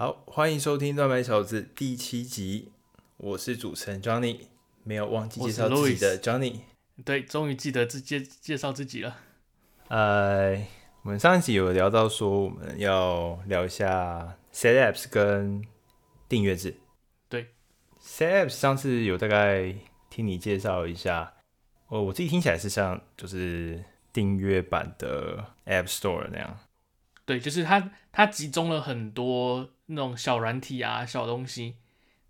好，欢迎收听《乱买小子》第七集，我是主持人 Johnny，没有忘记介绍自己的 Johnny。对，终于记得自介介绍自己了。呃，我们上一集有聊到说，我们要聊一下 Set Apps 跟订阅制。对，Set Apps 上次有大概听你介绍一下，哦，我自己听起来是像就是订阅版的 App Store 那样。对，就是它它集中了很多。那种小软体啊，小东西，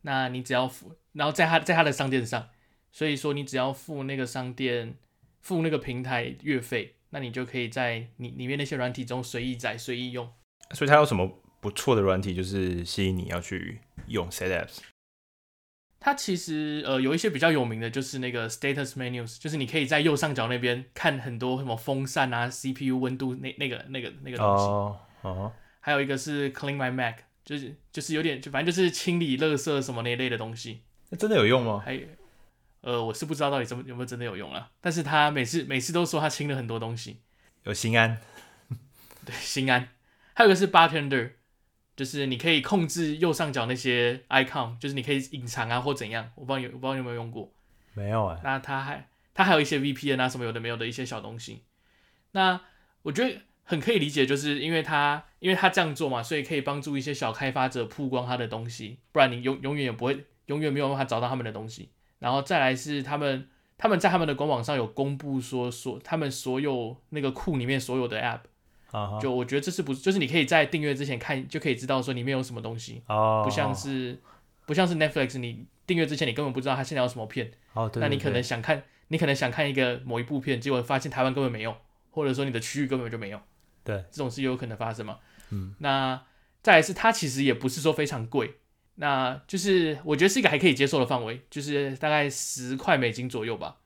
那你只要付，然后在它在它的商店上，所以说你只要付那个商店付那个平台月费，那你就可以在你里面那些软体中随意载随意用。所以它有什么不错的软体，就是吸引你要去用 Set Apps？它其实呃有一些比较有名的，就是那个 Status Menus，就是你可以在右上角那边看很多什么风扇啊、CPU 温度那那个那个那个东西。哦哦。还有一个是 Clean My Mac。就是就是有点就反正就是清理垃圾什么那一类的东西，那真的有用吗？还呃，我是不知道到底怎么有没有真的有用啊。但是他每次每次都说他清了很多东西，有心安，对心安。还有一个是 Bartender，就是你可以控制右上角那些 icon，就是你可以隐藏啊或怎样。我不知道有我不知道你有没有用过，没有啊。那他还他还有一些 VPN 啊什么有的没有的一些小东西。那我觉得。很可以理解，就是因为他因为他这样做嘛，所以可以帮助一些小开发者曝光他的东西，不然你永永远也不会，永远没有办法找到他们的东西。然后再来是他们他们在他们的官网上有公布说说他们所有那个库里面所有的 App，就我觉得这是不就是你可以在订阅之前看就可以知道说里面有什么东西哦，不像是不像是 Netflix，你订阅之前你根本不知道他现在有什么片，哦那你可能想看你可能想看一个某一部片，结果发现台湾根本没有，或者说你的区域根本就没有。对，这种事有可能发生嘛？嗯，那再来是它其实也不是说非常贵，那就是我觉得是一个还可以接受的范围，就是大概十块美金左右吧。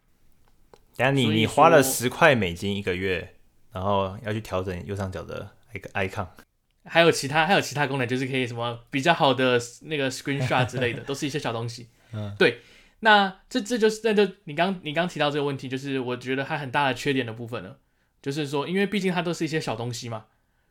等下你你花了十块美金一个月，然后要去调整右上角的一个 icon，还有其他还有其他功能，就是可以什么比较好的那个 screenshot 之类的，都是一些小东西。嗯，对，那这这就是那就你刚你刚提到这个问题，就是我觉得它很大的缺点的部分了。就是说，因为毕竟它都是一些小东西嘛，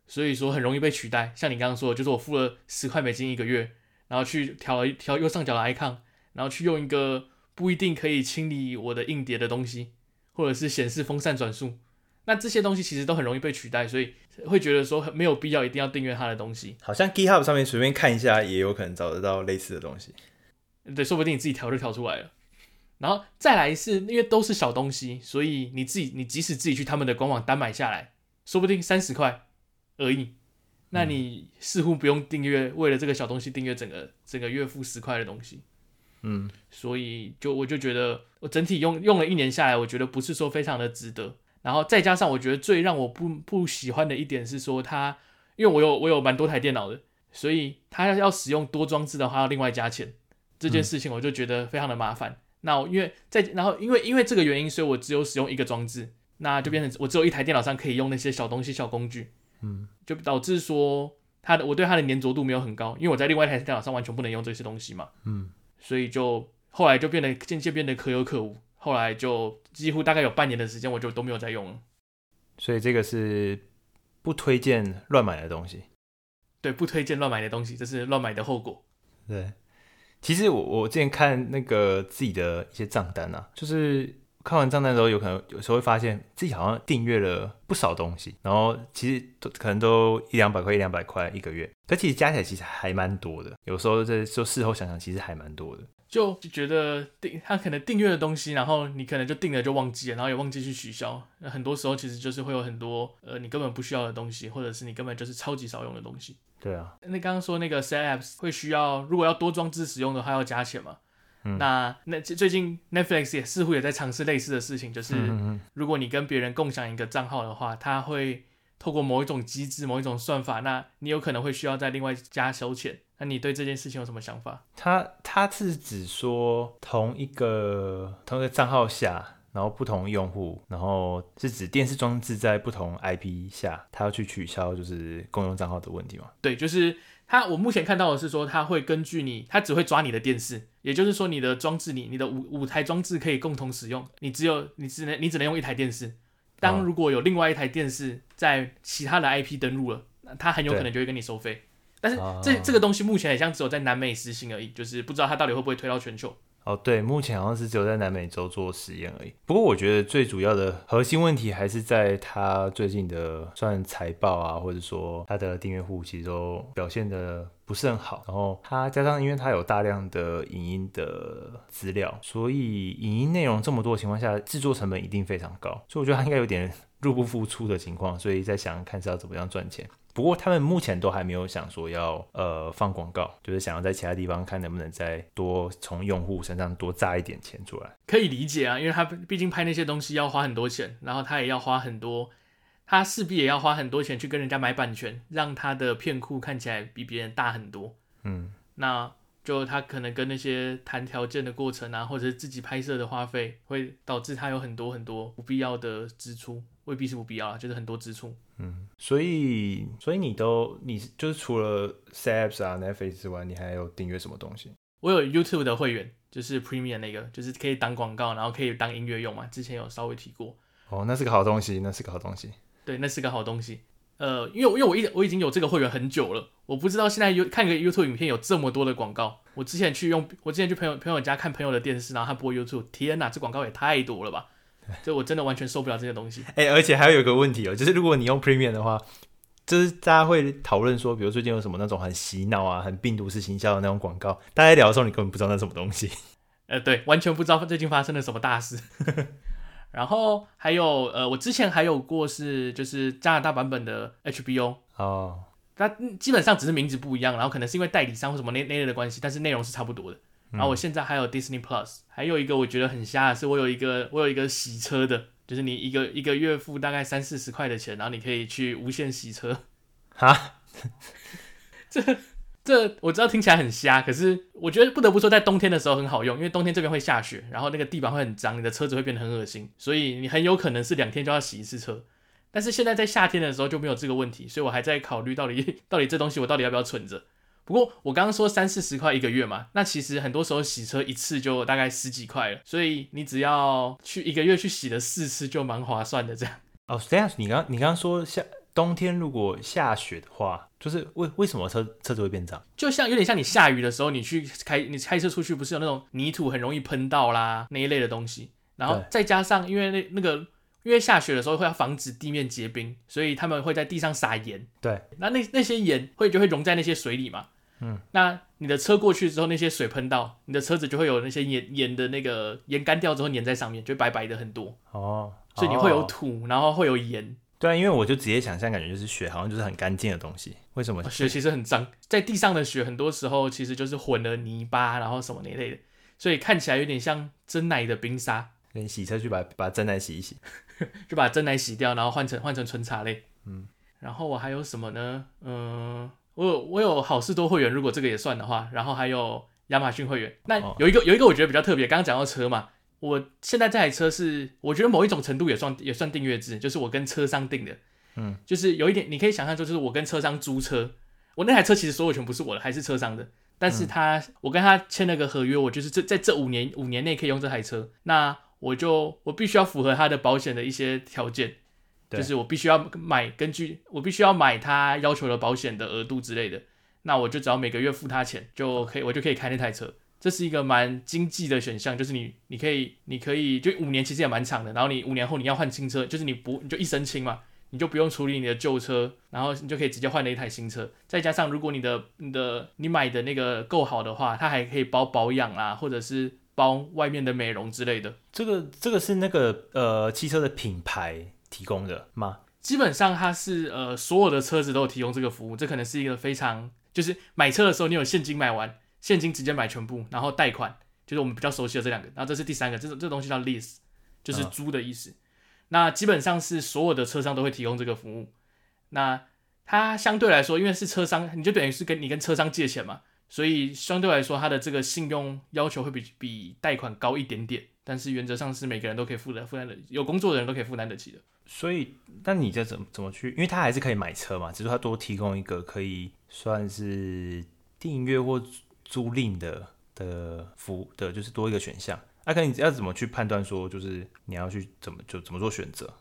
所以说很容易被取代。像你刚刚说的，就是我付了十块美金一个月，然后去调一调右上角的 icon，然后去用一个不一定可以清理我的硬碟的东西，或者是显示风扇转速，那这些东西其实都很容易被取代，所以会觉得说很没有必要一定要订阅它的东西。好像 GitHub 上面随便看一下，也有可能找得到类似的东西。对，说不定你自己调就调出来了。然后再来是因为都是小东西，所以你自己你即使自己去他们的官网单买下来，说不定三十块而已，那你似乎不用订阅，为了这个小东西订阅整个整个月付十块的东西，嗯，所以就我就觉得我整体用用了一年下来，我觉得不是说非常的值得。然后再加上我觉得最让我不不喜欢的一点是说它，因为我有我有蛮多台电脑的，所以它要使用多装置的话要另外加钱，这件事情我就觉得非常的麻烦。那我因为在然后因为因为这个原因，所以我只有使用一个装置，那就变成我只有一台电脑上可以用那些小东西、小工具，嗯，就导致说它的我对它的粘着度没有很高，因为我在另外一台电脑上完全不能用这些东西嘛，嗯，所以就后来就变得渐渐变得可有可无，后来就几乎大概有半年的时间我就都没有再用了，所以这个是不推荐乱买的东西，对，不推荐乱买的东西，这是乱买的后果，对。其实我我之前看那个自己的一些账单啊，就是看完账单之后，有可能有时候会发现自己好像订阅了不少东西，然后其实都可能都一两百块一两百块一个月，可其实加起来其实还蛮多的。有时候在就事后想想，其实还蛮多的。就就觉得订他可能订阅的东西，然后你可能就订了就忘记了，然后也忘记去取消。那很多时候其实就是会有很多呃你根本不需要的东西，或者是你根本就是超级少用的东西。对啊，那刚刚说那个 Set Apps 会需要，如果要多装置使用的话，要加钱嘛？嗯，那那最近 Netflix 也似乎也在尝试类似的事情，就是如果你跟别人共享一个账号的话，它会透过某一种机制、某一种算法，那你有可能会需要再另外加收钱。那你对这件事情有什么想法？他他是指说同一个同一个账号下。然后不同用户，然后是指电视装置在不同 IP 下，他要去取消就是共用账号的问题吗？对，就是他。我目前看到的是说，他会根据你，他只会抓你的电视，也就是说你的装置，你你的五五台装置可以共同使用，你只有你只能你只能用一台电视。当如果有另外一台电视在其他的 IP 登录了，那他很有可能就会跟你收费。但是这、哦、这个东西目前好像只有在南美实行而已，就是不知道它到底会不会推到全球。哦，对，目前好像是只有在南美洲做实验而已。不过我觉得最主要的核心问题还是在它最近的算财报啊，或者说它的订阅户其实都表现的不是很好。然后它加上因为它有大量的影音的资料，所以影音内容这么多的情况下，制作成本一定非常高。所以我觉得它应该有点入不敷出的情况，所以在想看是要怎么样赚钱。不过他们目前都还没有想说要呃放广告，就是想要在其他地方看能不能再多从用户身上多榨一点钱出来。可以理解啊，因为他毕竟拍那些东西要花很多钱，然后他也要花很多，他势必也要花很多钱去跟人家买版权，让他的片库看起来比别人大很多。嗯，那就他可能跟那些谈条件的过程啊，或者是自己拍摄的花费，会导致他有很多很多不必要的支出。未必是不必要啊，就是很多支出。嗯，所以所以你都你就是除了 Apps 啊 Netflix 之外，你还有订阅什么东西？我有 YouTube 的会员，就是 Premium 那个，就是可以当广告，然后可以当音乐用嘛。之前有稍微提过。哦，那是个好东西，那是个好东西。对，那是个好东西。呃，因为因为我一我已经有这个会员很久了，我不知道现在有看个 YouTube 影片有这么多的广告。我之前去用，我之前去朋友朋友家看朋友的电视，然后他播 YouTube，天哪，这广告也太多了吧！就我真的完全受不了这些东西。哎、欸，而且还有一个问题哦，就是如果你用 Premium 的话，就是大家会讨论说，比如最近有什么那种很洗脑啊、很病毒式行销的那种广告，大家聊的时候你根本不知道那是什么东西。呃，对，完全不知道最近发生了什么大事。然后还有呃，我之前还有过是就是加拿大版本的 HBO 哦，它基本上只是名字不一样，然后可能是因为代理商或什么那那类的关系，但是内容是差不多的。然后我现在还有 Disney Plus，还有一个我觉得很瞎的是，我有一个我有一个洗车的，就是你一个一个月付大概三四十块的钱，然后你可以去无限洗车。哈，这这我知道听起来很瞎，可是我觉得不得不说，在冬天的时候很好用，因为冬天这边会下雪，然后那个地板会很脏，你的车子会变得很恶心，所以你很有可能是两天就要洗一次车。但是现在在夏天的时候就没有这个问题，所以我还在考虑到底 到底这东西我到底要不要存着。不过我刚刚说三四十块一个月嘛，那其实很多时候洗车一次就大概十几块了，所以你只要去一个月去洗了四次就蛮划算的这样。哦，这样你刚你刚刚说下冬天如果下雪的话，就是为为什么车车子会变脏？就像有点像你下雨的时候，你去开你开车出去，不是有那种泥土很容易喷到啦那一类的东西，然后再加上因为那那个。因为下雪的时候会要防止地面结冰，所以他们会在地上撒盐。对，那那那些盐会就会溶在那些水里嘛。嗯，那你的车过去之后，那些水喷到你的车子，就会有那些盐盐的那个盐干掉之后粘在上面，就白白的很多。哦，所以你会有土，然后会有盐。对啊，因为我就直接想象，感觉就是雪好像就是很干净的东西。为什么？雪其实很脏，在地上的雪很多时候其实就是混了泥巴，然后什么那类的，所以看起来有点像真奶的冰沙。你洗车去把把真奶洗一洗。就把真奶洗掉，然后换成换成纯茶类。嗯，然后我还有什么呢？嗯，我有我有好事多会员，如果这个也算的话，然后还有亚马逊会员。那有一个有一个我觉得比较特别，刚刚讲到车嘛，我现在这台车是我觉得某一种程度也算也算订阅制，就是我跟车商订的。嗯，就是有一点你可以想象，就是我跟车商租车，我那台车其实所有权不是我的，还是车商的，但是他、嗯、我跟他签了个合约，我就是这在这五年五年内可以用这台车。那我就我必须要符合他的保险的一些条件，就是我必须要买根据我必须要买他要求的保险的额度之类的，那我就只要每个月付他钱就可以，我就可以开那台车，这是一个蛮经济的选项，就是你你可以你可以就五年其实也蛮长的，然后你五年后你要换新车，就是你不你就一身轻嘛，你就不用处理你的旧车，然后你就可以直接换了一台新车，再加上如果你的你的你买的那个够好的话，它还可以包保养啊，或者是。包外面的美容之类的，这个这个是那个呃汽车的品牌提供的吗？基本上它是呃所有的车子都有提供这个服务，这可能是一个非常就是买车的时候你有现金买完，现金直接买全部，然后贷款就是我们比较熟悉的这两个，然后这是第三个，这这东西叫 lease，就是租的意思。嗯、那基本上是所有的车商都会提供这个服务。那它相对来说，因为是车商，你就等于是跟你跟车商借钱嘛。所以相对来说，它的这个信用要求会比比贷款高一点点，但是原则上是每个人都可以负担负担的，有工作的人都可以负担得起的。所以，那你这怎么怎么去？因为他还是可以买车嘛，只是他多提供一个可以算是订阅或租赁的的服务的，就是多一个选项。那、啊、可你要怎么去判断说，就是你要去怎么就怎么做选择？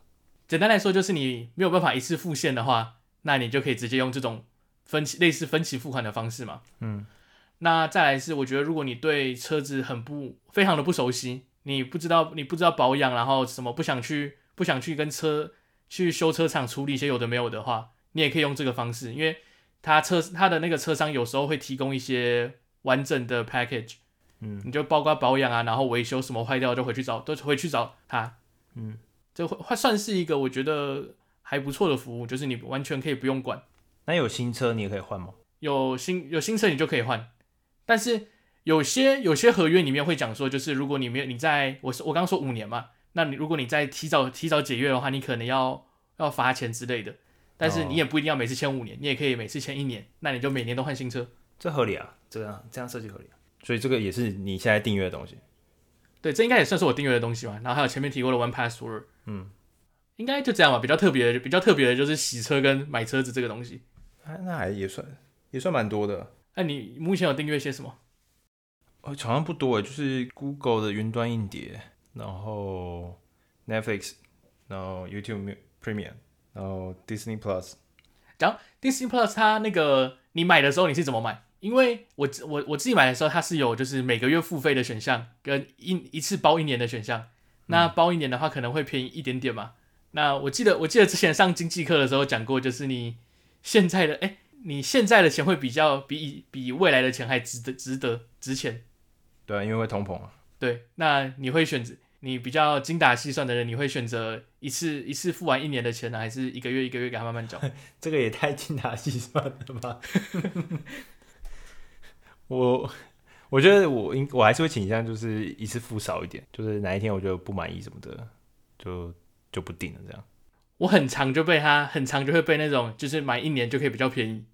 简单来说，就是你没有办法一次付现的话，那你就可以直接用这种。分期类似分期付款的方式嘛。嗯，那再来是我觉得如果你对车子很不非常的不熟悉，你不知道你不知道保养，然后什么不想去不想去跟车去修车厂处理一些有的没有的话，你也可以用这个方式，因为他车他的那个车商有时候会提供一些完整的 package，嗯，你就包括保养啊，然后维修什么坏掉就回去找都回去找他，嗯，这会算是一个我觉得还不错的服务，就是你完全可以不用管。那有新车你也可以换吗？有新有新车你就可以换，但是有些有些合约里面会讲说，就是如果你没有你在我我刚刚说五年嘛，那你如果你在提早提早解约的话，你可能要要罚钱之类的。但是你也不一定要每次签五年，你也可以每次签一年，那你就每年都换新车，这合理啊，这样这样设计合理啊。所以这个也是你现在订阅的东西。对，这应该也算是我订阅的东西吧。然后还有前面提过的 One Password，嗯，应该就这样吧。比较特别的，比较特别的就是洗车跟买车子这个东西。啊、那还也算也算蛮多的。那、啊、你目前有订阅些什么？哦，好像不多诶，就是 Google 的云端硬碟，然后 Netflix，然后 YouTube Premium，然后 Disney Plus。讲 Disney Plus，它那个你买的时候你是怎么买？因为我我我自己买的时候，它是有就是每个月付费的选项跟一一次包一年的选项。那包一年的话可能会便宜一点点嘛。嗯、那我记得我记得之前上经济课的时候讲过，就是你。现在的哎，你现在的钱会比较比比未来的钱还值得值得值钱，对啊，因为会通膨啊。对，那你会选择你比较精打细算的人，你会选择一次一次付完一年的钱呢，还是一个月一个月给他慢慢缴？这个也太精打细算了吧！我我觉得我应我还是会倾向就是一次付少一点，就是哪一天我觉得不满意什么的，就就不定了这样。我很常就被他很常就会被那种就是买一年就可以比较便宜，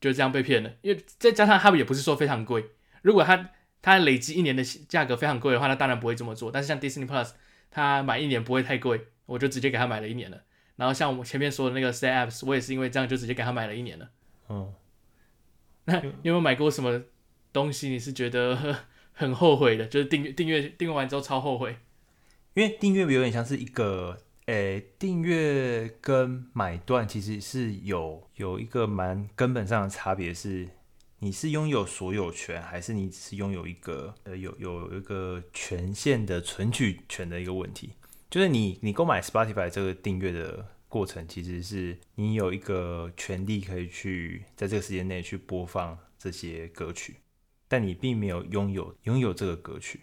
就这样被骗了。因为再加上他们也不是说非常贵，如果他他累积一年的价格非常贵的话，那当然不会这么做。但是像 Disney Plus，他买一年不会太贵，我就直接给他买了一年了。然后像我前面说的那个 Stay Apps，我也是因为这样就直接给他买了一年了。嗯，那有没有买过什么东西你是觉得 很后悔的？就是订阅订阅订阅完之后超后悔，因为订阅有点像是一个。诶，订阅跟买断其实是有有一个蛮根本上的差别，是你是拥有所有权，还是你只是拥有一个呃有有一个权限的存取权的一个问题。就是你你购买 Spotify 这个订阅的过程，其实是你有一个权利可以去在这个时间内去播放这些歌曲，但你并没有拥有拥有这个歌曲，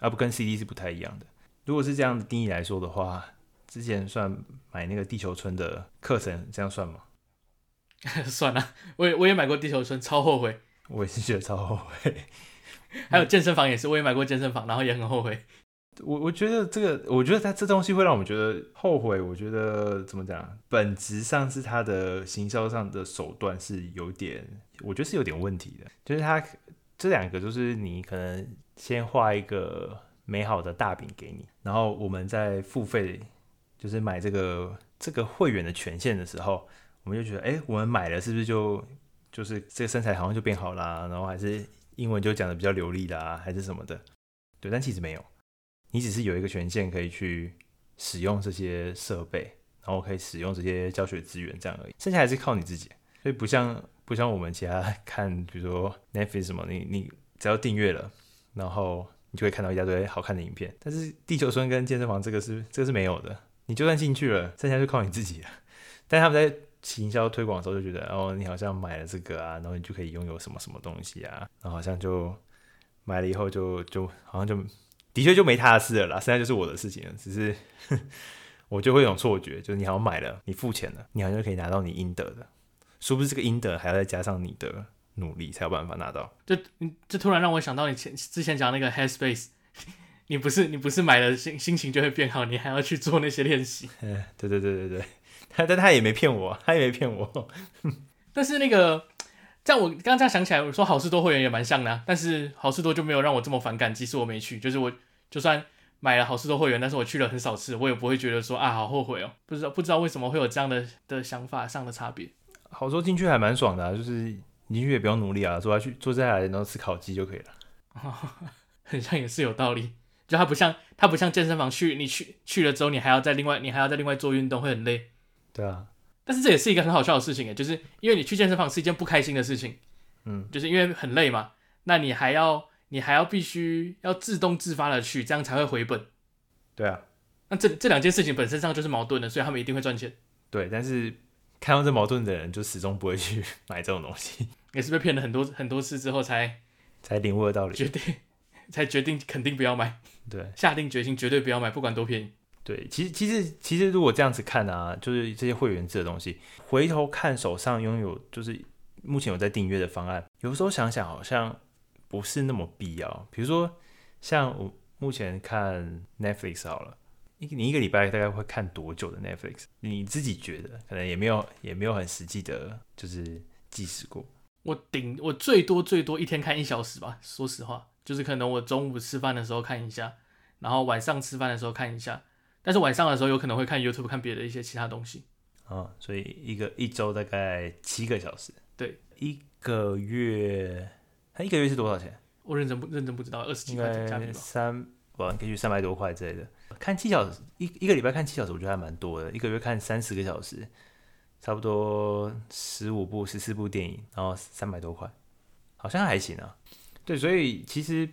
而不跟 CD 是不太一样的。如果是这样的定义来说的话。之前算买那个地球村的课程，这样算吗？算了，我也我也买过地球村，超后悔。我也是觉得超后悔。还有健身房也是，我也买过健身房，然后也很后悔。我我觉得这个，我觉得它这东西会让我们觉得后悔。我觉得怎么讲？本质上是它的行销上的手段是有点，我觉得是有点问题的。就是它这两个，就是你可能先画一个美好的大饼给你，然后我们在付费。就是买这个这个会员的权限的时候，我们就觉得，哎，我们买了是不是就就是这个身材好像就变好啦，然后还是英文就讲得比较流利啦，还是什么的？对，但其实没有，你只是有一个权限可以去使用这些设备，然后可以使用这些教学资源这样而已，剩下还是靠你自己。所以不像不像我们其他看，比如说 Netflix 什么，你你只要订阅了，然后你就会看到一大堆好看的影片。但是地球村跟健身房这个是这个是没有的。你就算进去了，剩下就靠你自己了。但他们在行销推广的时候就觉得，哦，你好像买了这个啊，然后你就可以拥有什么什么东西啊，然后好像就买了以后就就好像就的确就没他的事了啦，剩下就是我的事情了。只是 我就会有种错觉，就是你好像买了，你付钱了，你好像就可以拿到你应得的，殊不知这个应得还要再加上你的努力才有办法拿到。就就突然让我想到你前之前讲那个 Headspace。你不是你不是买了心心情就会变好，你还要去做那些练习。嗯，对对对对对，他但他也没骗我，他也没骗我。但是那个，这样我刚刚这样想起来，我说好事多会员也蛮像的啊，但是好事多就没有让我这么反感，即使我没去，就是我就算买了好事多会员，但是我去了很少次，我也不会觉得说啊好后悔哦，不知道不知道为什么会有这样的的想法上的差别。好说进去还蛮爽的啊，就是你进去也不用努力啊，坐下去坐下来然后吃烤鸡就可以了，很像也是有道理。就它不像，它不像健身房去，你去去了之后，你还要再另外，你还要再另外做运动，会很累。对啊，但是这也是一个很好笑的事情诶，就是因为你去健身房是一件不开心的事情，嗯，就是因为很累嘛，那你还要你还要必须要自动自发的去，这样才会回本。对啊，那这这两件事情本身上就是矛盾的，所以他们一定会赚钱。对，但是看到这矛盾的人，就始终不会去买这种东西，也是被骗了很多很多次之后才才领悟的道理，决定 才决定肯定不要买，对，下定决心绝对不要买，不管多便宜。对，其实其实其实如果这样子看啊，就是这些会员制的东西，回头看手上拥有就是目前有在订阅的方案，有时候想想好像不是那么必要。比如说像我目前看 Netflix 好了，你你一个礼拜大概会看多久的 Netflix？你自己觉得可能也没有也没有很实际的，就是计时过。我顶我最多最多一天看一小时吧，说实话，就是可能我中午吃饭的时候看一下，然后晚上吃饭的时候看一下。但是晚上的时候有可能会看 YouTube，看别的一些其他东西。哦，所以一个一周大概七个小时。对，一个月，他一个月是多少钱？我认真不认真不知道，二十几块加币吧。三，我可以三百多块之类的。看七小时，一一个礼拜看七小时，我觉得还蛮多的。一个月看三十个小时，差不多十五部、十四部电影，然后三百多块，好像还行啊。对，所以其实。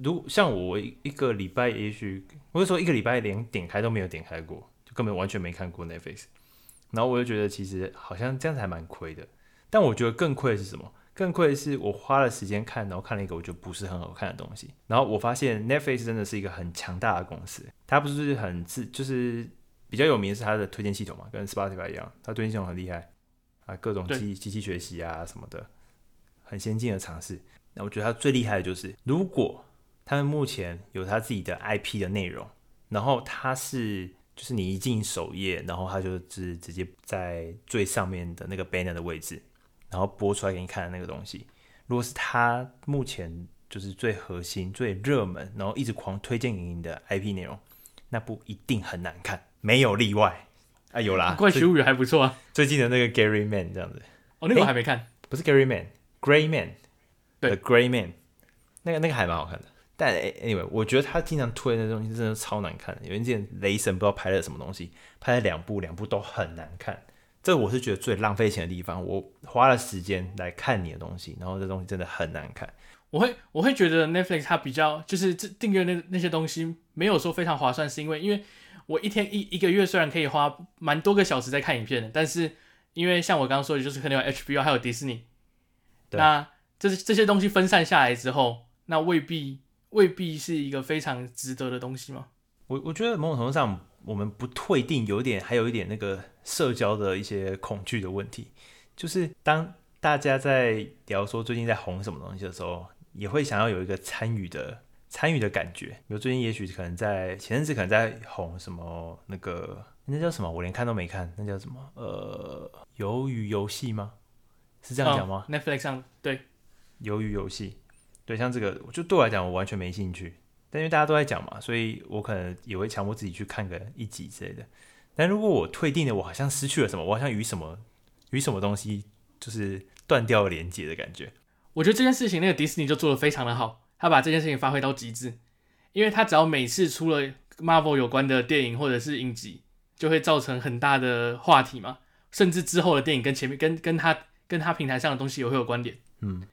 如像我一个礼拜，也许我就说一个礼拜连点开都没有点开过，就根本完全没看过 Netflix。然后我就觉得其实好像这样子还蛮亏的。但我觉得更亏的是什么？更亏的是我花了时间看，然后看了一个我觉得不是很好看的东西。然后我发现 Netflix 真的是一个很强大的公司，它不是很自，就是比较有名是它的推荐系统嘛，跟 Spotify 一样，它推荐系统很厉害啊，各种机机器学习啊什么的，很先进的尝试。那我觉得它最厉害的就是如果他们目前有他自己的 IP 的内容，然后他是就是你一进首页，然后他就是直接在最上面的那个 banner 的位置，然后播出来给你看的那个东西。如果是他目前就是最核心、最热门，然后一直狂推荐给你的 IP 内容，那部一定很难看，没有例外啊！有啦，怪奇物语还不错啊，最近的那个 Gray Man 这样子。哦，那个我还没看，不是 Gray Man，Gray Man，对 Gray Man，那个那个还蛮好看的。但 anyway，我觉得他经常推的那东西真的超难看的。有一件雷神不知道拍了什么东西，拍了两部，两部都很难看。这我是觉得最浪费钱的地方。我花了时间来看你的东西，然后这东西真的很难看。我会我会觉得 Netflix 它比较就是这订阅那那些东西没有说非常划算，是因为因为我一天一一个月虽然可以花蛮多个小时在看影片的，但是因为像我刚刚说的，就是可能有 HBO 还有迪士尼，那这这些东西分散下来之后，那未必。未必是一个非常值得的东西吗？我我觉得某种程度上，我们不退订，有点还有一点那个社交的一些恐惧的问题。就是当大家在聊说最近在红什么东西的时候，也会想要有一个参与的参与的感觉。比如最近也许可能在前阵子可能在红什么那个那叫什么，我连看都没看，那叫什么？呃，鱿鱼游戏吗？是这样讲吗？哦，Netflix 上对，鱿鱼游戏。对，像这个，就对我来讲，我完全没兴趣。但因为大家都在讲嘛，所以我可能也会强迫自己去看个一集之类的。但如果我退订了，我好像失去了什么，我好像与什么与什么东西就是断掉了连接的感觉。我觉得这件事情，那个迪士尼就做得非常的好，他把这件事情发挥到极致。因为他只要每次出了 Marvel 有关的电影或者是影集，就会造成很大的话题嘛，甚至之后的电影跟前面跟跟他跟他平台上的东西也会有关联。嗯。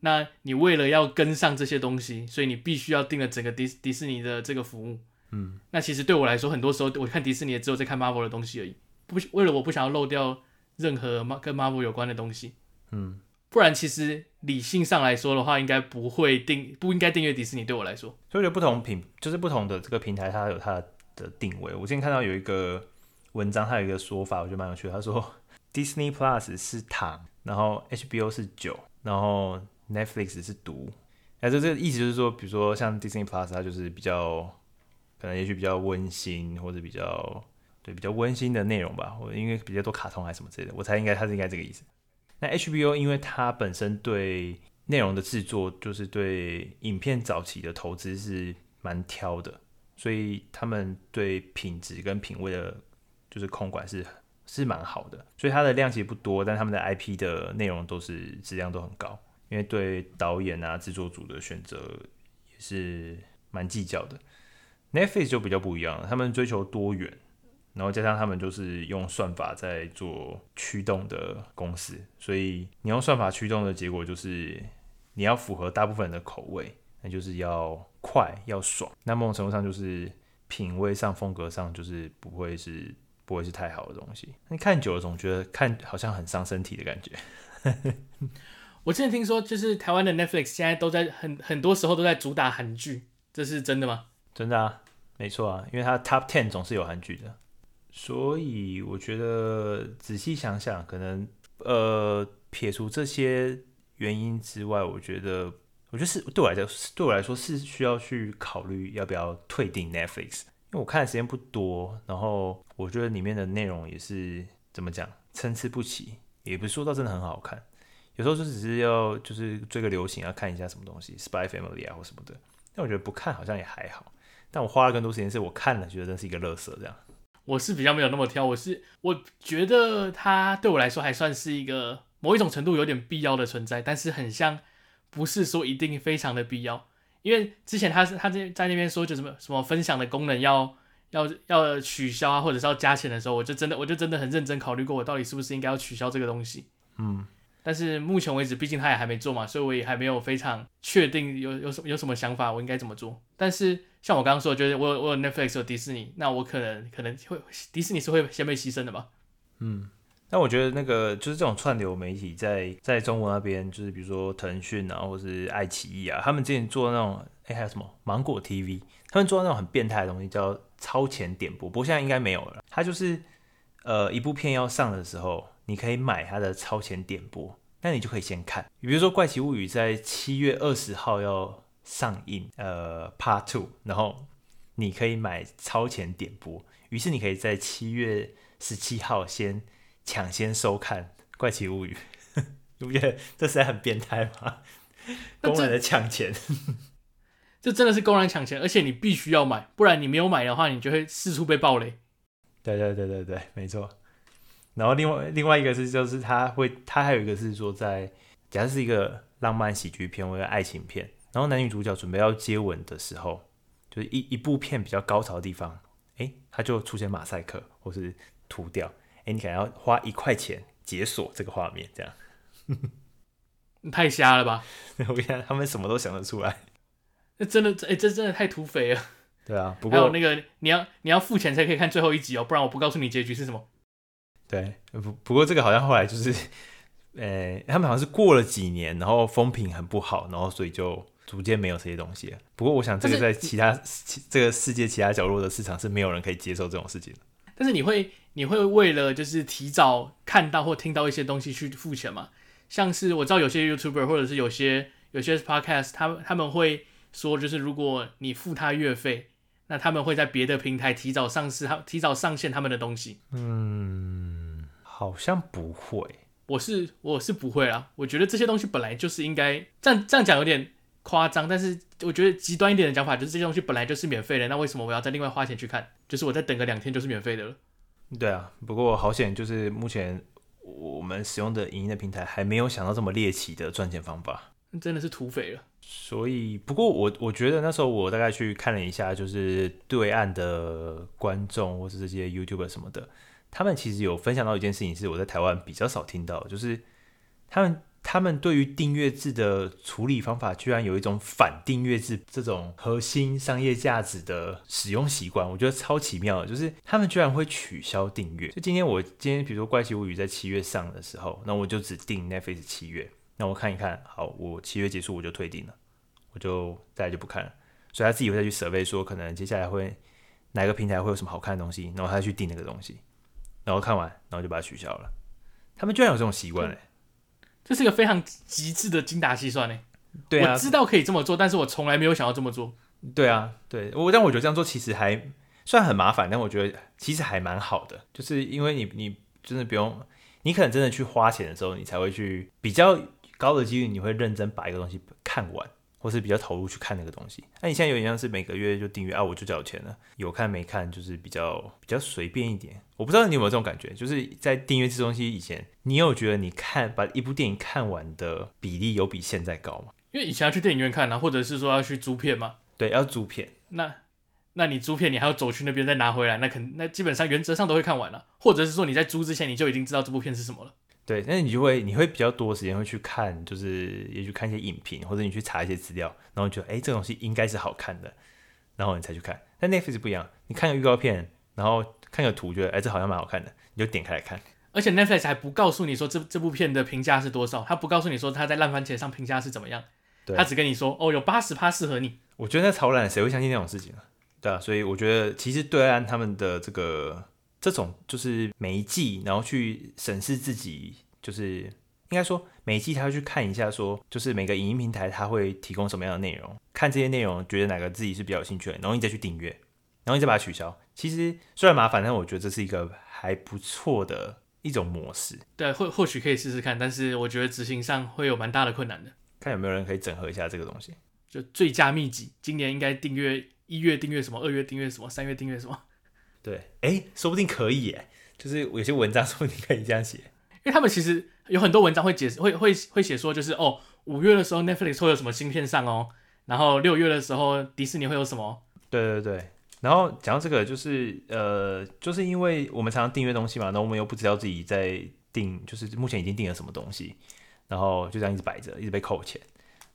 那你为了要跟上这些东西，所以你必须要订了整个迪迪士尼的这个服务。嗯，那其实对我来说，很多时候我看迪士尼也只有在看 Marvel 的东西而已。不，为了我不想要漏掉任何跟 Marvel 有关的东西。嗯，不然其实理性上来说的话，应该不会订，不应该订阅迪士尼。对我来说，所以觉得不同品，就是不同的这个平台，它有它的定位。我今天看到有一个文章，它有一个说法，我觉得蛮有趣的。他说 Disney Plus 是糖，然后 HBO 是酒，然后 Netflix 是毒，那这这个意思就是说，比如说像 Disney Plus，它就是比较可能也许比较温馨，或者比较对比较温馨的内容吧，或者因为比较多卡通还是什么之类的，我猜应该它是应该这个意思。那 HBO 因为它本身对内容的制作，就是对影片早期的投资是蛮挑的，所以他们对品质跟品味的，就是控管是是蛮好的，所以它的量其实不多，但他们的 IP 的内容都是质量都很高。因为对导演啊、制作组的选择也是蛮计较的。Netflix 就比较不一样了，他们追求多元，然后加上他们就是用算法在做驱动的公司，所以你用算法驱动的结果就是你要符合大部分人的口味，那就是要快要爽。那某种程度上就是品味上、风格上就是不会是不会是太好的东西。你看久了总觉得看好像很伤身体的感觉。我之前听说，就是台湾的 Netflix 现在都在很很多时候都在主打韩剧，这是真的吗？真的啊，没错啊，因为它 Top Ten 总是有韩剧的。所以我觉得仔细想想，可能呃撇除这些原因之外，我觉得我觉得是对我来讲，对我来说是需要去考虑要不要退订 Netflix，因为我看的时间不多，然后我觉得里面的内容也是怎么讲参差不齐，也不是说到真的很好看，有时候就只是要就是追个流行，要看一下什么东西，Spy Family 啊或什么的，但我觉得不看好像也还好，但我花了更多时间是我看了觉得这是一个乐色这样。我是比较没有那么挑，我是我觉得它对我来说还算是一个某一种程度有点必要的存在，但是很像不是说一定非常的必要，因为之前他是他在在那边说就什么什么分享的功能要要要取消啊，或者是要加钱的时候，我就真的我就真的很认真考虑过，我到底是不是应该要取消这个东西，嗯。但是目前为止，毕竟他也还没做嘛，所以我也还没有非常确定有有什有什么想法，我应该怎么做。但是像我刚刚说，就是我有我有 Netflix 有迪士尼，那我可能可能会迪士尼是会先被牺牲的吧。嗯，但我觉得那个就是这种串流媒体在在中国那边，就是比如说腾讯啊，或是爱奇艺啊，他们之前做那种哎、还有什么芒果 TV，他们做那种很变态的东西叫超前点播，不过现在应该没有了。它就是呃一部片要上的时候。你可以买它的超前点播，那你就可以先看。比如说《怪奇物语》在七月二十号要上映，呃，Part Two，然后你可以买超前点播，于是你可以在七月十七号先抢先收看《怪奇物语》，你不觉得这实在很变态吗？公然的抢钱，这真的是公然抢钱，而且你必须要买，不然你没有买的话，你就会四处被暴雷。对对对对对，没错。然后另外另外一个是，就是他会，他还有一个是说在，假设是一个浪漫喜剧片或者爱情片，然后男女主角准备要接吻的时候，就是一一部片比较高潮的地方，哎，他就出现马赛克或是涂掉，哎，你可能要花一块钱解锁这个画面，这样，太瞎了吧？我跟你讲，他们什么都想得出来，那真的，哎，这真的太土匪了。对啊，不过还有那个你要你要付钱才可以看最后一集哦，不然我不告诉你结局是什么。对，不不过这个好像后来就是，呃，他们好像是过了几年，然后风评很不好，然后所以就逐渐没有这些东西了。不过我想这个在其他其这个世界其他角落的市场是没有人可以接受这种事情的。但是你会你会为了就是提早看到或听到一些东西去付钱吗？像是我知道有些 YouTuber 或者是有些有些 Podcast，他们他们会说就是如果你付他月费。那他们会在别的平台提早上市，他提早上线他们的东西。嗯，好像不会。我是我是不会啦。我觉得这些东西本来就是应该这样这样讲有点夸张，但是我觉得极端一点的讲法就是这些东西本来就是免费的，那为什么我要再另外花钱去看？就是我再等个两天就是免费的了。对啊，不过好险，就是目前我们使用的影音的平台还没有想到这么猎奇的赚钱方法。真的是土匪了。所以，不过我我觉得那时候我大概去看了一下，就是对岸的观众或是这些 YouTuber 什么的，他们其实有分享到一件事情，是我在台湾比较少听到，就是他们他们对于订阅制的处理方法，居然有一种反订阅制这种核心商业价值的使用习惯，我觉得超奇妙的，就是他们居然会取消订阅。就今天我今天比如说《怪奇物语》在七月上的时候，那我就只订 Netflix 七月。那我看一看，好，我七月结束我就退订了，我就再来就不看了。所以他自己会再去设备说，可能接下来会哪个平台会有什么好看的东西，然后他去订那个东西，然后看完，然后就把它取消了。他们居然有这种习惯嘞，这是一个非常极致的精打细算嘞。对啊，我知道可以这么做，但是我从来没有想要这么做。对啊，对我，但我觉得这样做其实还虽然很麻烦，但我觉得其实还蛮好的，就是因为你你真的不用，你可能真的去花钱的时候，你才会去比较。高的几率你会认真把一个东西看完，或是比较投入去看那个东西。那、啊、你现在有点像是每个月就订阅啊，我就交钱了，有看没看就是比较比较随便一点。我不知道你有没有这种感觉，就是在订阅这东西以前，你有觉得你看把一部电影看完的比例有比现在高吗？因为以前要去电影院看啊，或者是说要去租片嘛。对，要租片。那那你租片你还要走去那边再拿回来，那肯那基本上原则上都会看完了，或者是说你在租之前你就已经知道这部片是什么了。对，那你就会你会比较多时间会去看，就是也去看一些影评，或者你去查一些资料，然后觉得哎，这东西应该是好看的，然后你才去看。但 Netflix 不一样，你看个预告片，然后看个图，觉得哎，这好像蛮好看的，你就点开来看。而且 Netflix 还不告诉你说这这部片的评价是多少，他不告诉你说他在烂番茄上评价是怎么样，对他只跟你说哦，有八十趴适合你。我觉得那超烂，谁会相信那种事情啊？对啊，所以我觉得其实对岸他们的这个。这种就是每一季，然后去审视自己，就是应该说每一季他会去看一下，说就是每个影音平台他会提供什么样的内容，看这些内容觉得哪个自己是比较有兴趣的，然后你再去订阅，然后你再把它取消。其实虽然麻烦，但我觉得这是一个还不错的一种模式。对，或或许可以试试看，但是我觉得执行上会有蛮大的困难的。看有没有人可以整合一下这个东西。就最佳秘籍，今年应该订阅一月订阅什么，二月订阅什么，三月订阅什么。对，哎，说不定可以耶，就是有些文章说不定可以这样写，因为他们其实有很多文章会解释，会会会写说，就是哦，五月的时候 Netflix 会有什么新片上哦，然后六月的时候迪士尼会有什么？对对对，然后讲到这个，就是呃，就是因为我们常常订阅东西嘛，然后我们又不知道自己在订，就是目前已经订了什么东西，然后就这样一直摆着，一直被扣钱，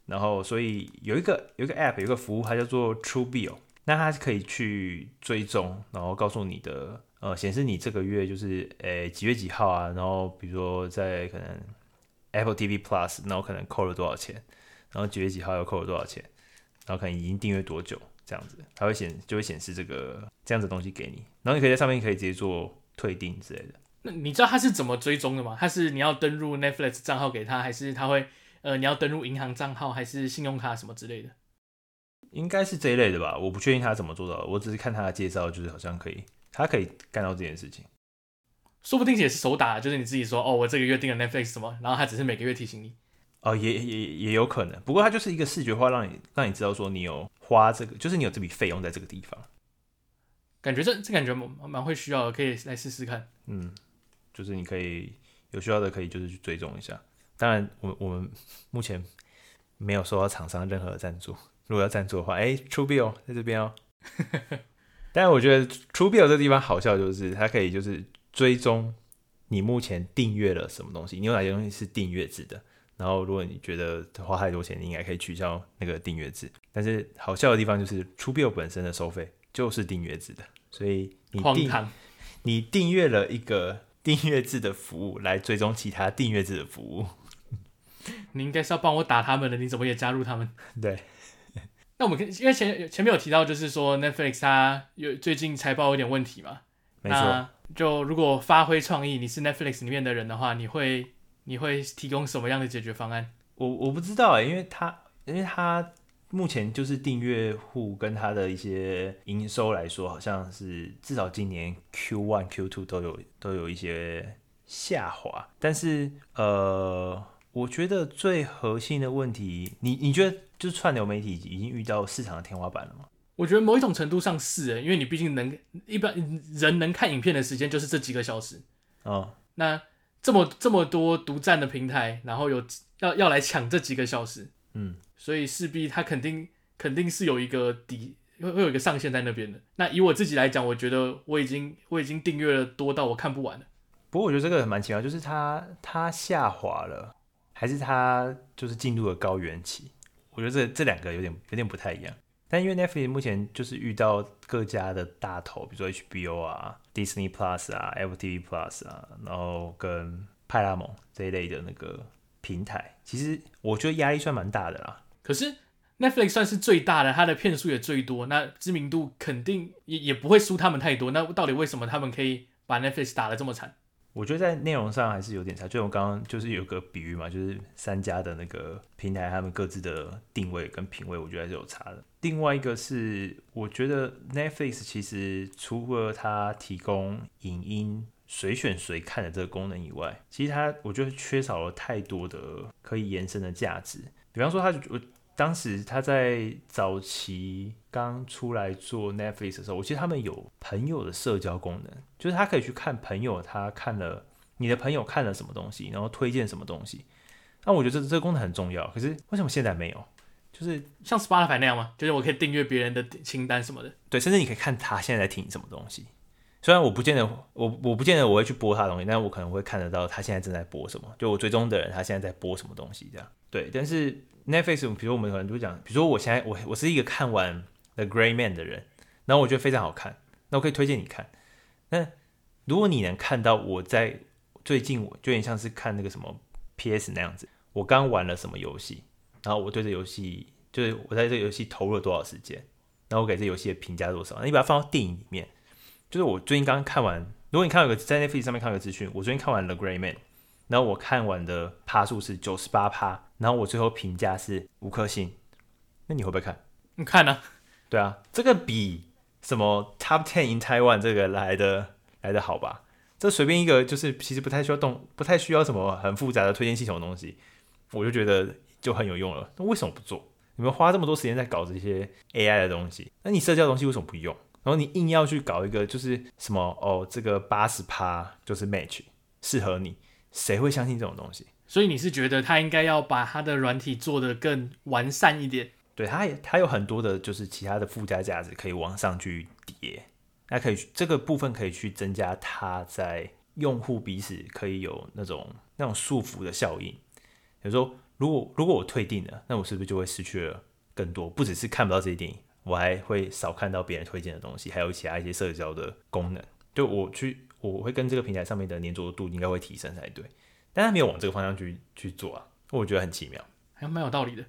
然后所以有一个有一个 App 有个服务，它叫做 Truebill。那它是可以去追踪，然后告诉你的，呃，显示你这个月就是，诶、几月几号啊？然后比如说在可能 Apple TV Plus，然后可能扣了多少钱，然后几月几号又扣了多少钱，然后可能已经订阅多久这样子，它会显就会显示这个这样子的东西给你，然后你可以在上面可以直接做退订之类的。那你知道它是怎么追踪的吗？它是你要登录 Netflix 账号给他，还是他会，呃，你要登录银行账号，还是信用卡什么之类的？应该是这一类的吧，我不确定他怎么做到的，我只是看他的介绍，就是好像可以，他可以干到这件事情，说不定也是手打，就是你自己说，哦，我这个月订了 Netflix 什么，然后他只是每个月提醒你，哦，也也也有可能，不过它就是一个视觉化，让你让你知道说你有花这个，就是你有这笔费用在这个地方，感觉这这感觉蛮蛮会需要的，可以来试试看，嗯，就是你可以有需要的可以就是去追踪一下，当然我我们目前没有收到厂商任何的赞助。如果要赞助的话，哎，Truebill 在这边哦。但是我觉得 Truebill 这个地方好笑，就是它可以就是追踪你目前订阅了什么东西，你有哪些东西是订阅制的。然后如果你觉得花太多钱，你应该可以取消那个订阅制。但是好笑的地方就是 Truebill 本身的收费就是订阅制的，所以你订 你订阅了一个 订阅制的服务来追踪其他订阅制的服务。你应该是要帮我打他们的，你怎么也加入他们？对。那我们因为前前面有提到，就是说 Netflix 它有最近财报有点问题嘛，没错。就如果发挥创意，你是 Netflix 里面的人的话，你会你会提供什么样的解决方案？我我不知道哎，因为他因为他目前就是订阅户跟他的一些营收来说，好像是至少今年 Q one Q two 都有都有一些下滑，但是呃。我觉得最核心的问题，你你觉得就是串流媒体已经遇到市场的天花板了吗？我觉得某一种程度上是，因为你毕竟能一般人能看影片的时间就是这几个小时，哦，那这么这么多独占的平台，然后有要要来抢这几个小时，嗯，所以势必它肯定肯定是有一个底，会会有一个上限在那边的。那以我自己来讲，我觉得我已经我已经订阅了多到我看不完了。不过我觉得这个蛮奇妙，就是它它下滑了。还是它就是进入了高原期，我觉得这这两个有点有点不太一样。但因为 Netflix 目前就是遇到各家的大头，比如说 HBO 啊、Disney Plus 啊、，F T V Plus 啊，然后跟派拉蒙这一类的那个平台，其实我觉得压力算蛮大的啦。可是 Netflix 算是最大的，它的片数也最多，那知名度肯定也也不会输他们太多。那到底为什么他们可以把 Netflix 打得这么惨？我觉得在内容上还是有点差，就我刚刚就是有个比喻嘛，就是三家的那个平台，他们各自的定位跟品味，我觉得还是有差的。另外一个是，我觉得 Netflix 其实除了它提供影音随选随看的这个功能以外，其实它我觉得缺少了太多的可以延伸的价值。比方说，它我。当时他在早期刚出来做 Netflix 的时候，我记得他们有朋友的社交功能，就是他可以去看朋友他看了你的朋友看了什么东西，然后推荐什么东西。那我觉得这这个功能很重要。可是为什么现在没有？就就是像 Spotify 那样吗？就是我可以订阅别人的清单什么的。对，甚至你可以看他现在在听什么东西。虽然我不见得，我我不见得我会去播他的东西，但是我可能会看得到他现在正在播什么。就我追踪的人，他现在在播什么东西这样。对，但是 Netflix，比如说我们可能就会讲，比如说我现在我我是一个看完 The Gray Man 的人，然后我觉得非常好看，那我可以推荐你看。那如果你能看到我在最近，我就有点像是看那个什么 PS 那样子，我刚玩了什么游戏，然后我对这游戏，就是我在这游戏投入了多少时间，然后我给这游戏的评价多少，那你把它放到电影里面。就是我最近刚刚看完，如果你看有个在 Netflix 上面看有个资讯，我最近看完了《The Gray Man》，然后我看完的趴数是九十八趴，然后我最后评价是五颗星，那你会不会看？你看呢、啊？对啊，这个比什么 Top Ten in Taiwan 这个来的来的好吧？这随便一个就是其实不太需要动，不太需要什么很复杂的推荐系统的东西，我就觉得就很有用了。那为什么不做？你们花这么多时间在搞这些 AI 的东西，那你社交的东西为什么不用？然后你硬要去搞一个，就是什么哦，这个八十趴就是 match 适合你，谁会相信这种东西？所以你是觉得他应该要把他的软体做得更完善一点？对，他也他有很多的，就是其他的附加价值可以往上去叠，那可以这个部分可以去增加他在用户彼此可以有那种那种束缚的效应。比如说，如果如果我退订了，那我是不是就会失去了更多？不只是看不到这些电影。我还会少看到别人推荐的东西，还有其他一些社交的功能。就我去，我会跟这个平台上面的粘着度应该会提升才对。但他没有往这个方向去去做啊，我觉得很奇妙，还蛮有道理的。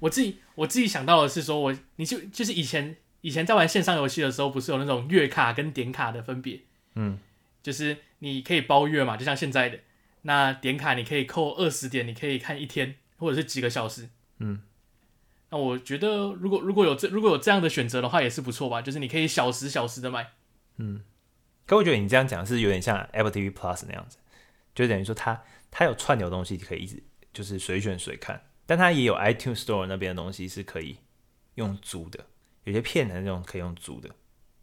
我自己我自己想到的是说，我你就就是以前以前在玩线上游戏的时候，不是有那种月卡跟点卡的分别？嗯，就是你可以包月嘛，就像现在的那点卡，你可以扣二十点，你可以看一天或者是几个小时。嗯。那我觉得，如果如果有这如果有这样的选择的话，也是不错吧。就是你可以小时小时的买，嗯。可我觉得你这样讲是有点像 Apple TV Plus 那样子，就等于说它它有串流东西可以一直就是随选随看，但它也有 iTunes Store 那边的东西是可以用租的，有些片的那种可以用租的，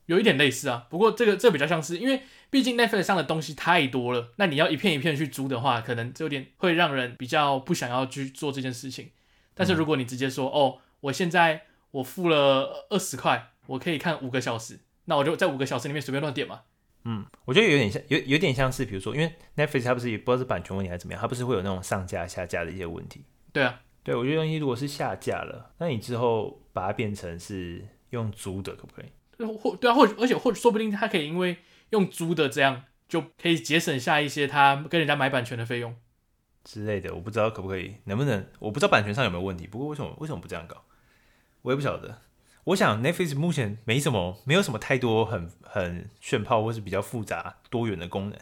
有一点类似啊。不过这个这比较像是，因为毕竟 Netflix 上的东西太多了，那你要一片一片去租的话，可能就有点会让人比较不想要去做这件事情。但是如果你直接说、哦，我现在我付了二十块，我可以看五个小时，那我就在五个小时里面随便乱点嘛。嗯，我觉得有点像，有有点像是，比如说，因为 Netflix 它不是也不知道是版权问题还是怎么样，它不是会有那种上架下架的一些问题。对啊，对，我觉得东西如果是下架了，那你之后把它变成是用租的，可不可以？或对啊，或而且或者说不定它可以因为用租的这样，就可以节省下一些他跟人家买版权的费用。之类的，我不知道可不可以，能不能？我不知道版权上有没有问题。不过为什么为什么不这样搞？我也不晓得。我想 Netflix 目前没什么，没有什么太多很很炫炮或是比较复杂多元的功能。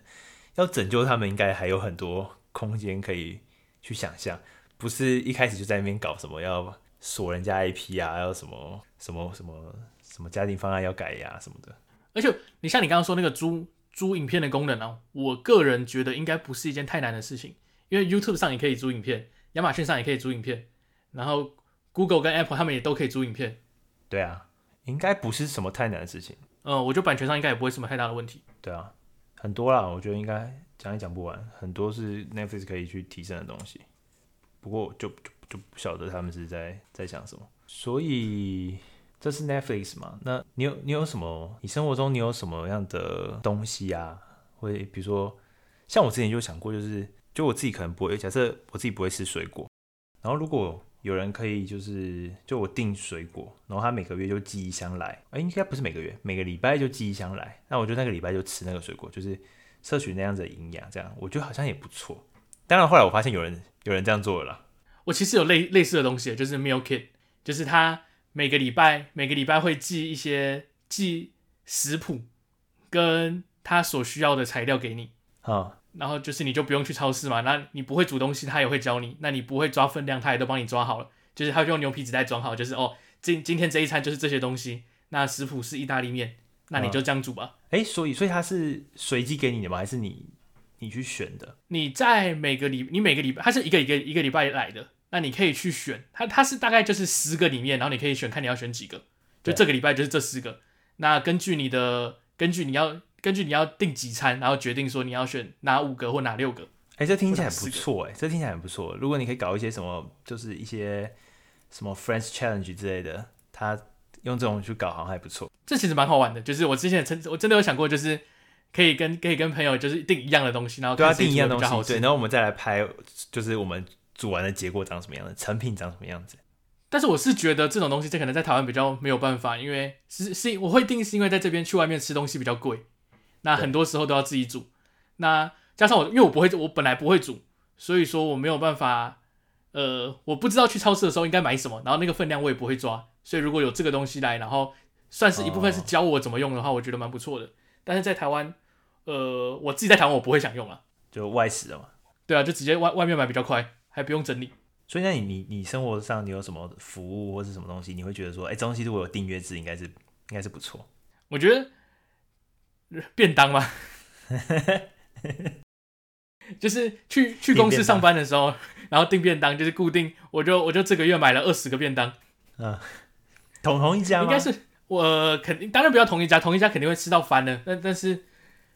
要拯救他们，应该还有很多空间可以去想象。不是一开始就在那边搞什么要锁人家 IP 啊，要什么什么什么什么家庭方案要改呀、什么的。而且你像你刚刚说那个租租影片的功能啊，我个人觉得应该不是一件太难的事情。因为 YouTube 上也可以租影片，亚马逊上也可以租影片，然后 Google 跟 Apple 他们也都可以租影片。对啊，应该不是什么太难的事情。嗯，我觉得版权上应该也不会什么太大的问题。对啊，很多啦，我觉得应该讲也讲不完，很多是 Netflix 可以去提升的东西。不过就就就不晓得他们是在在想什么。所以这是 Netflix 嘛？那你有你有什么？你生活中你有什么样的东西啊？会比如说，像我之前就想过，就是。就我自己可能不会，假设我自己不会吃水果，然后如果有人可以就是就我订水果，然后他每个月就寄一箱来，哎，应该不是每个月，每个礼拜就寄一箱来，那我就那个礼拜就吃那个水果，就是摄取那样子的营养，这样我觉得好像也不错。当然后来我发现有人有人这样做了啦。我其实有类类似的东西，就是 Meal Kit，就是他每个礼拜每个礼拜会寄一些寄食谱跟他所需要的材料给你。好。然后就是你就不用去超市嘛，那你不会煮东西，他也会教你。那你不会抓分量，他也都帮你抓好了。就是他就用牛皮纸袋装好，就是哦，今今天这一餐就是这些东西。那食谱是意大利面，那你就这样煮吧。哎、嗯，所以所以他是随机给你的吗？还是你你去选的？你在每个礼，你每个礼拜，他是一个一个一个礼拜来的，那你可以去选。他他是大概就是十个里面，然后你可以选，看你要选几个。就这个礼拜就是这十个。那根据你的，根据你要。根据你要订几餐，然后决定说你要选哪五个或哪六个。哎、欸，这听起来不错哎，这听起来很不错。如果你可以搞一些什么，就是一些什么 Friends Challenge 之类的，他用这种去搞好像还不错。这其实蛮好玩的，就是我之前真我真的有想过，就是可以跟可以跟朋友就是订一样的东西，然后对啊，订一样东西，对，然后我们再来拍，就是我们煮完的结果长什么样的，成品长什么样子。但是我是觉得这种东西，这可能在台湾比较没有办法，因为是是我会定，是因为在这边去外面吃东西比较贵，那很多时候都要自己煮，那加上我因为我不会，我本来不会煮，所以说我没有办法，呃，我不知道去超市的时候应该买什么，然后那个分量我也不会抓，所以如果有这个东西来，然后算是一部分是教我怎么用的话，我觉得蛮不错的。但是在台湾，呃，我自己在台湾我不会想用啊，就外食的嘛。对啊，就直接外外面买比较快，还不用整理。所以那你你你生活上你有什么服务或是什么东西，你会觉得说，哎、欸，这东西如果有订阅制，应该是应该是不错。我觉得 便当吗，就是去去公司上班的时候，然后订便当，就是固定，我就我就这个月买了二十个便当。嗯，同同一家吗？应该是我肯定，当然不要同一家，同一家肯定会吃到翻的。但但是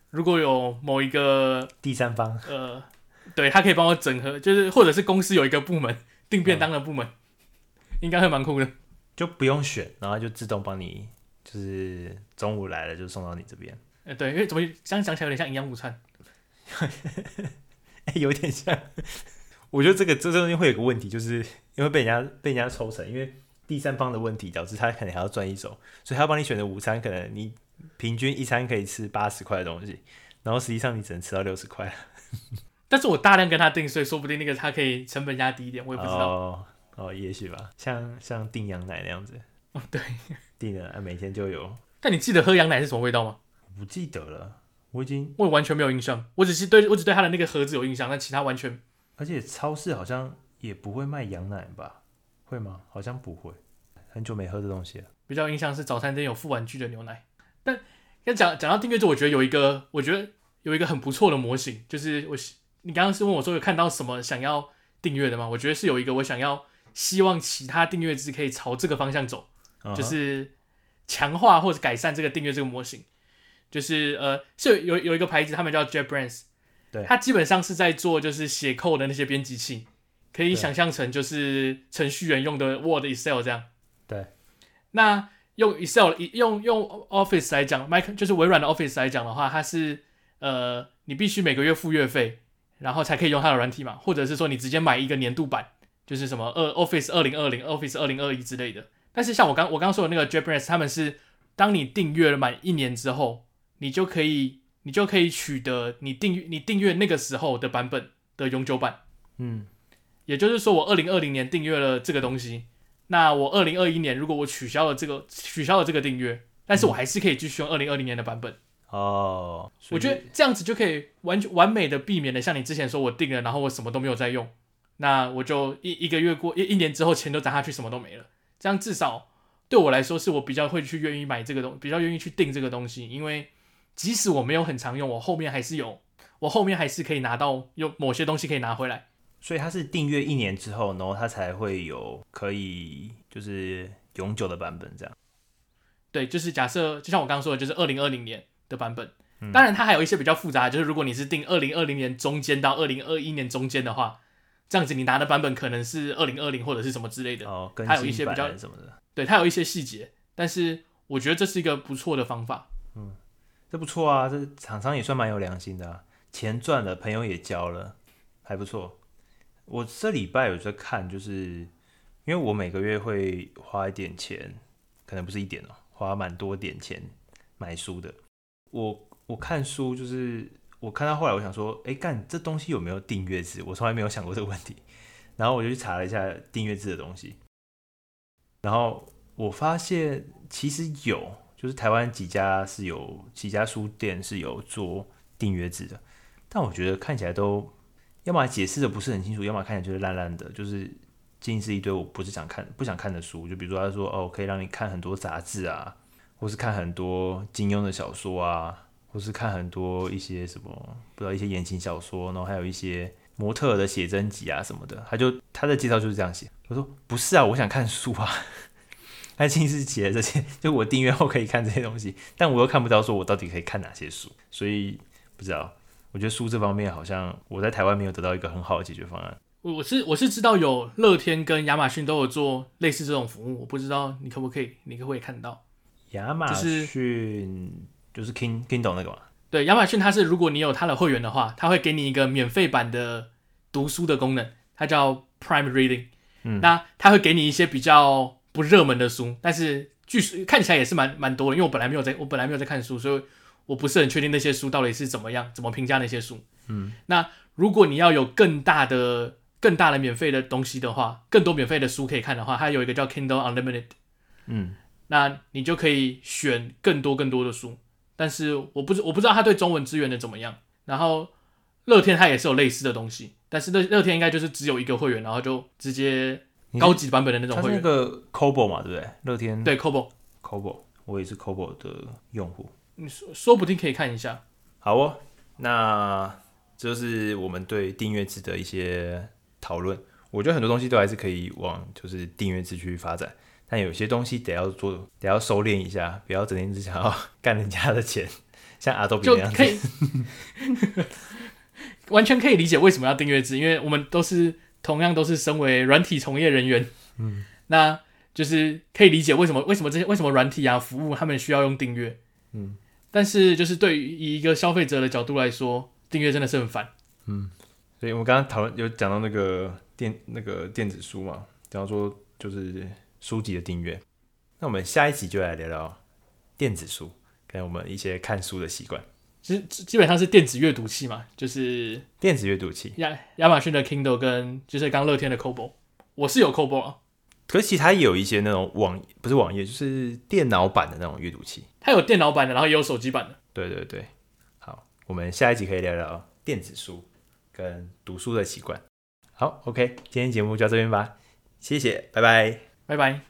如果有某一个第三方，呃。对，他可以帮我整合，就是或者是公司有一个部门订便当的部门，嗯、应该会蛮酷的，就不用选，然后就自动帮你，就是中午来了就送到你这边。哎，对，因为怎么这样讲起来有点像营养午餐，哎，有点像。我觉得这个这东西会有个问题，就是因为被人家被人家抽成，因为第三方的问题导致他可能还要赚一手，所以他要帮你选的午餐，可能你平均一餐可以吃八十块的东西，然后实际上你只能吃到六十块。但是我大量跟他订，所以说不定那个他可以成本压低一点，我也不知道。哦，哦，也许吧，像像订羊奶那样子。哦，对，订了，每天就有。但你记得喝羊奶是什么味道吗？我不记得了，我已经我完全没有印象。我只是对我只对他的那个盒子有印象，但其他完全。而且超市好像也不会卖羊奶吧？会吗？好像不会。很久没喝这东西了。比较印象是早餐店有附玩具的牛奶。但要讲讲到订阅制，我觉得有一个，我觉得有一个很不错的模型，就是我。你刚刚是问我说有看到什么想要订阅的吗？我觉得是有一个我想要希望其他订阅制可以朝这个方向走，uh huh. 就是强化或者改善这个订阅这个模型。就是呃，是有有有一个牌子，他们叫 JetBrains，对，它基本上是在做就是写 code 的那些编辑器，可以想象成就是程序员用的 Word、Excel 这样。对，那用 Excel 用用 Office 来讲，Mic 就是微软的 Office 来讲的话，它是呃，你必须每个月付月费。然后才可以用它的软体嘛，或者是说你直接买一个年度版，就是什么二 Office 二零二零、Office 二零二一之类的。但是像我刚我刚说的那个 JetBrains，他们是当你订阅了满一年之后，你就可以你就可以取得你订阅你订阅那个时候的版本的永久版。嗯，也就是说我二零二零年订阅了这个东西，那我二零二一年如果我取消了这个取消了这个订阅，但是我还是可以继续用二零二零年的版本。哦，我觉得这样子就可以完全完美的避免了像你之前说我订了，然后我什么都没有在用，那我就一一个月过一一年之后钱都砸下去，什么都没了。这样至少对我来说是我比较会去愿意买这个东，比较愿意去订这个东西，因为即使我没有很常用，我后面还是有，我后面还是可以拿到有某些东西可以拿回来。所以它是订阅一年之后，然后它才会有可以就是永久的版本这样。对，就是假设就像我刚刚说的，就是二零二零年。的版本，当然它还有一些比较复杂，就是如果你是定二零二零年中间到二零二一年中间的话，这样子你拿的版本可能是二零二零或者是什么之类的，哦，它有一些比较什么的，对，它有一些细节，但是我觉得这是一个不错的方法，嗯，这不错啊，这厂商也算蛮有良心的啊，钱赚了，朋友也交了，还不错。我这礼拜有在看，就是因为我每个月会花一点钱，可能不是一点哦，花蛮多点钱买书的。我我看书就是我看到后来，我想说，哎，干这东西有没有订阅制？我从来没有想过这个问题。然后我就去查了一下订阅制的东西，然后我发现其实有，就是台湾几家是有几家书店是有做订阅制的，但我觉得看起来都要么解释的不是很清楚，要么看起来就是烂烂的，就是尽是一堆我不是想看不想看的书。就比如说他说哦，可以让你看很多杂志啊。或是看很多金庸的小说啊，或是看很多一些什么不知道一些言情小说，然后还有一些模特的写真集啊什么的，他就他的介绍就是这样写。我说不是啊，我想看书啊。他亲自写的这些，就我订阅后可以看这些东西，但我又看不到说我到底可以看哪些书，所以不知道。我觉得书这方面好像我在台湾没有得到一个很好的解决方案。我是我是知道有乐天跟亚马逊都有做类似这种服务，我不知道你可不可以，你可不可以看到？亚马逊就是 King Kindle 那个嘛？对，亚马逊它是如果你有它的会员的话，它会给你一个免费版的读书的功能，它叫 Prime Reading。嗯，那它会给你一些比较不热门的书，但是据说看起来也是蛮蛮多的，因为我本来没有在，我本来没有在看书，所以我不是很确定那些书到底是怎么样，怎么评价那些书。嗯，那如果你要有更大的。更大的免费的东西的话，更多免费的书可以看的话，它有一个叫 Kindle Unlimited，嗯，那你就可以选更多更多的书。但是我不知我不知道它对中文资源的怎么样。然后乐天它也是有类似的东西，但是乐乐天应该就是只有一个会员，然后就直接高级版本的那种会员。它是那个 Cobo 嘛，对不对？乐天对 Cobo，Cobo，我也是 Cobo 的用户。你说说不定可以看一下。好哦，那这就是我们对订阅制的一些。讨论，我觉得很多东西都还是可以往就是订阅制去发展，但有些东西得要做，得要收敛一下，不要整天只想要 干人家的钱，像 Adobe 那样子。可以 完全可以理解为什么要订阅制，因为我们都是同样都是身为软体从业人员，嗯，那就是可以理解为什么为什么这些为什么软体啊服务他们需要用订阅，嗯，但是就是对于一个消费者的角度来说，订阅真的是很烦，嗯。所以我们刚刚讨论有讲到那个电那个电子书嘛，讲到说就是书籍的订阅。那我们下一集就来聊聊电子书跟我们一些看书的习惯。基本上是电子阅读器嘛，就是电子阅读器。亚亚马逊的 Kindle 跟就是刚乐天的 Kobo，我是有 Kobo 啊。可是其实它也有一些那种网不是网页，就是电脑版的那种阅读器。它有电脑版的，然后也有手机版的。对对对，好，我们下一集可以聊聊电子书。跟读书的习惯，好，OK，今天节目就到这边吧，谢谢，拜拜，拜拜。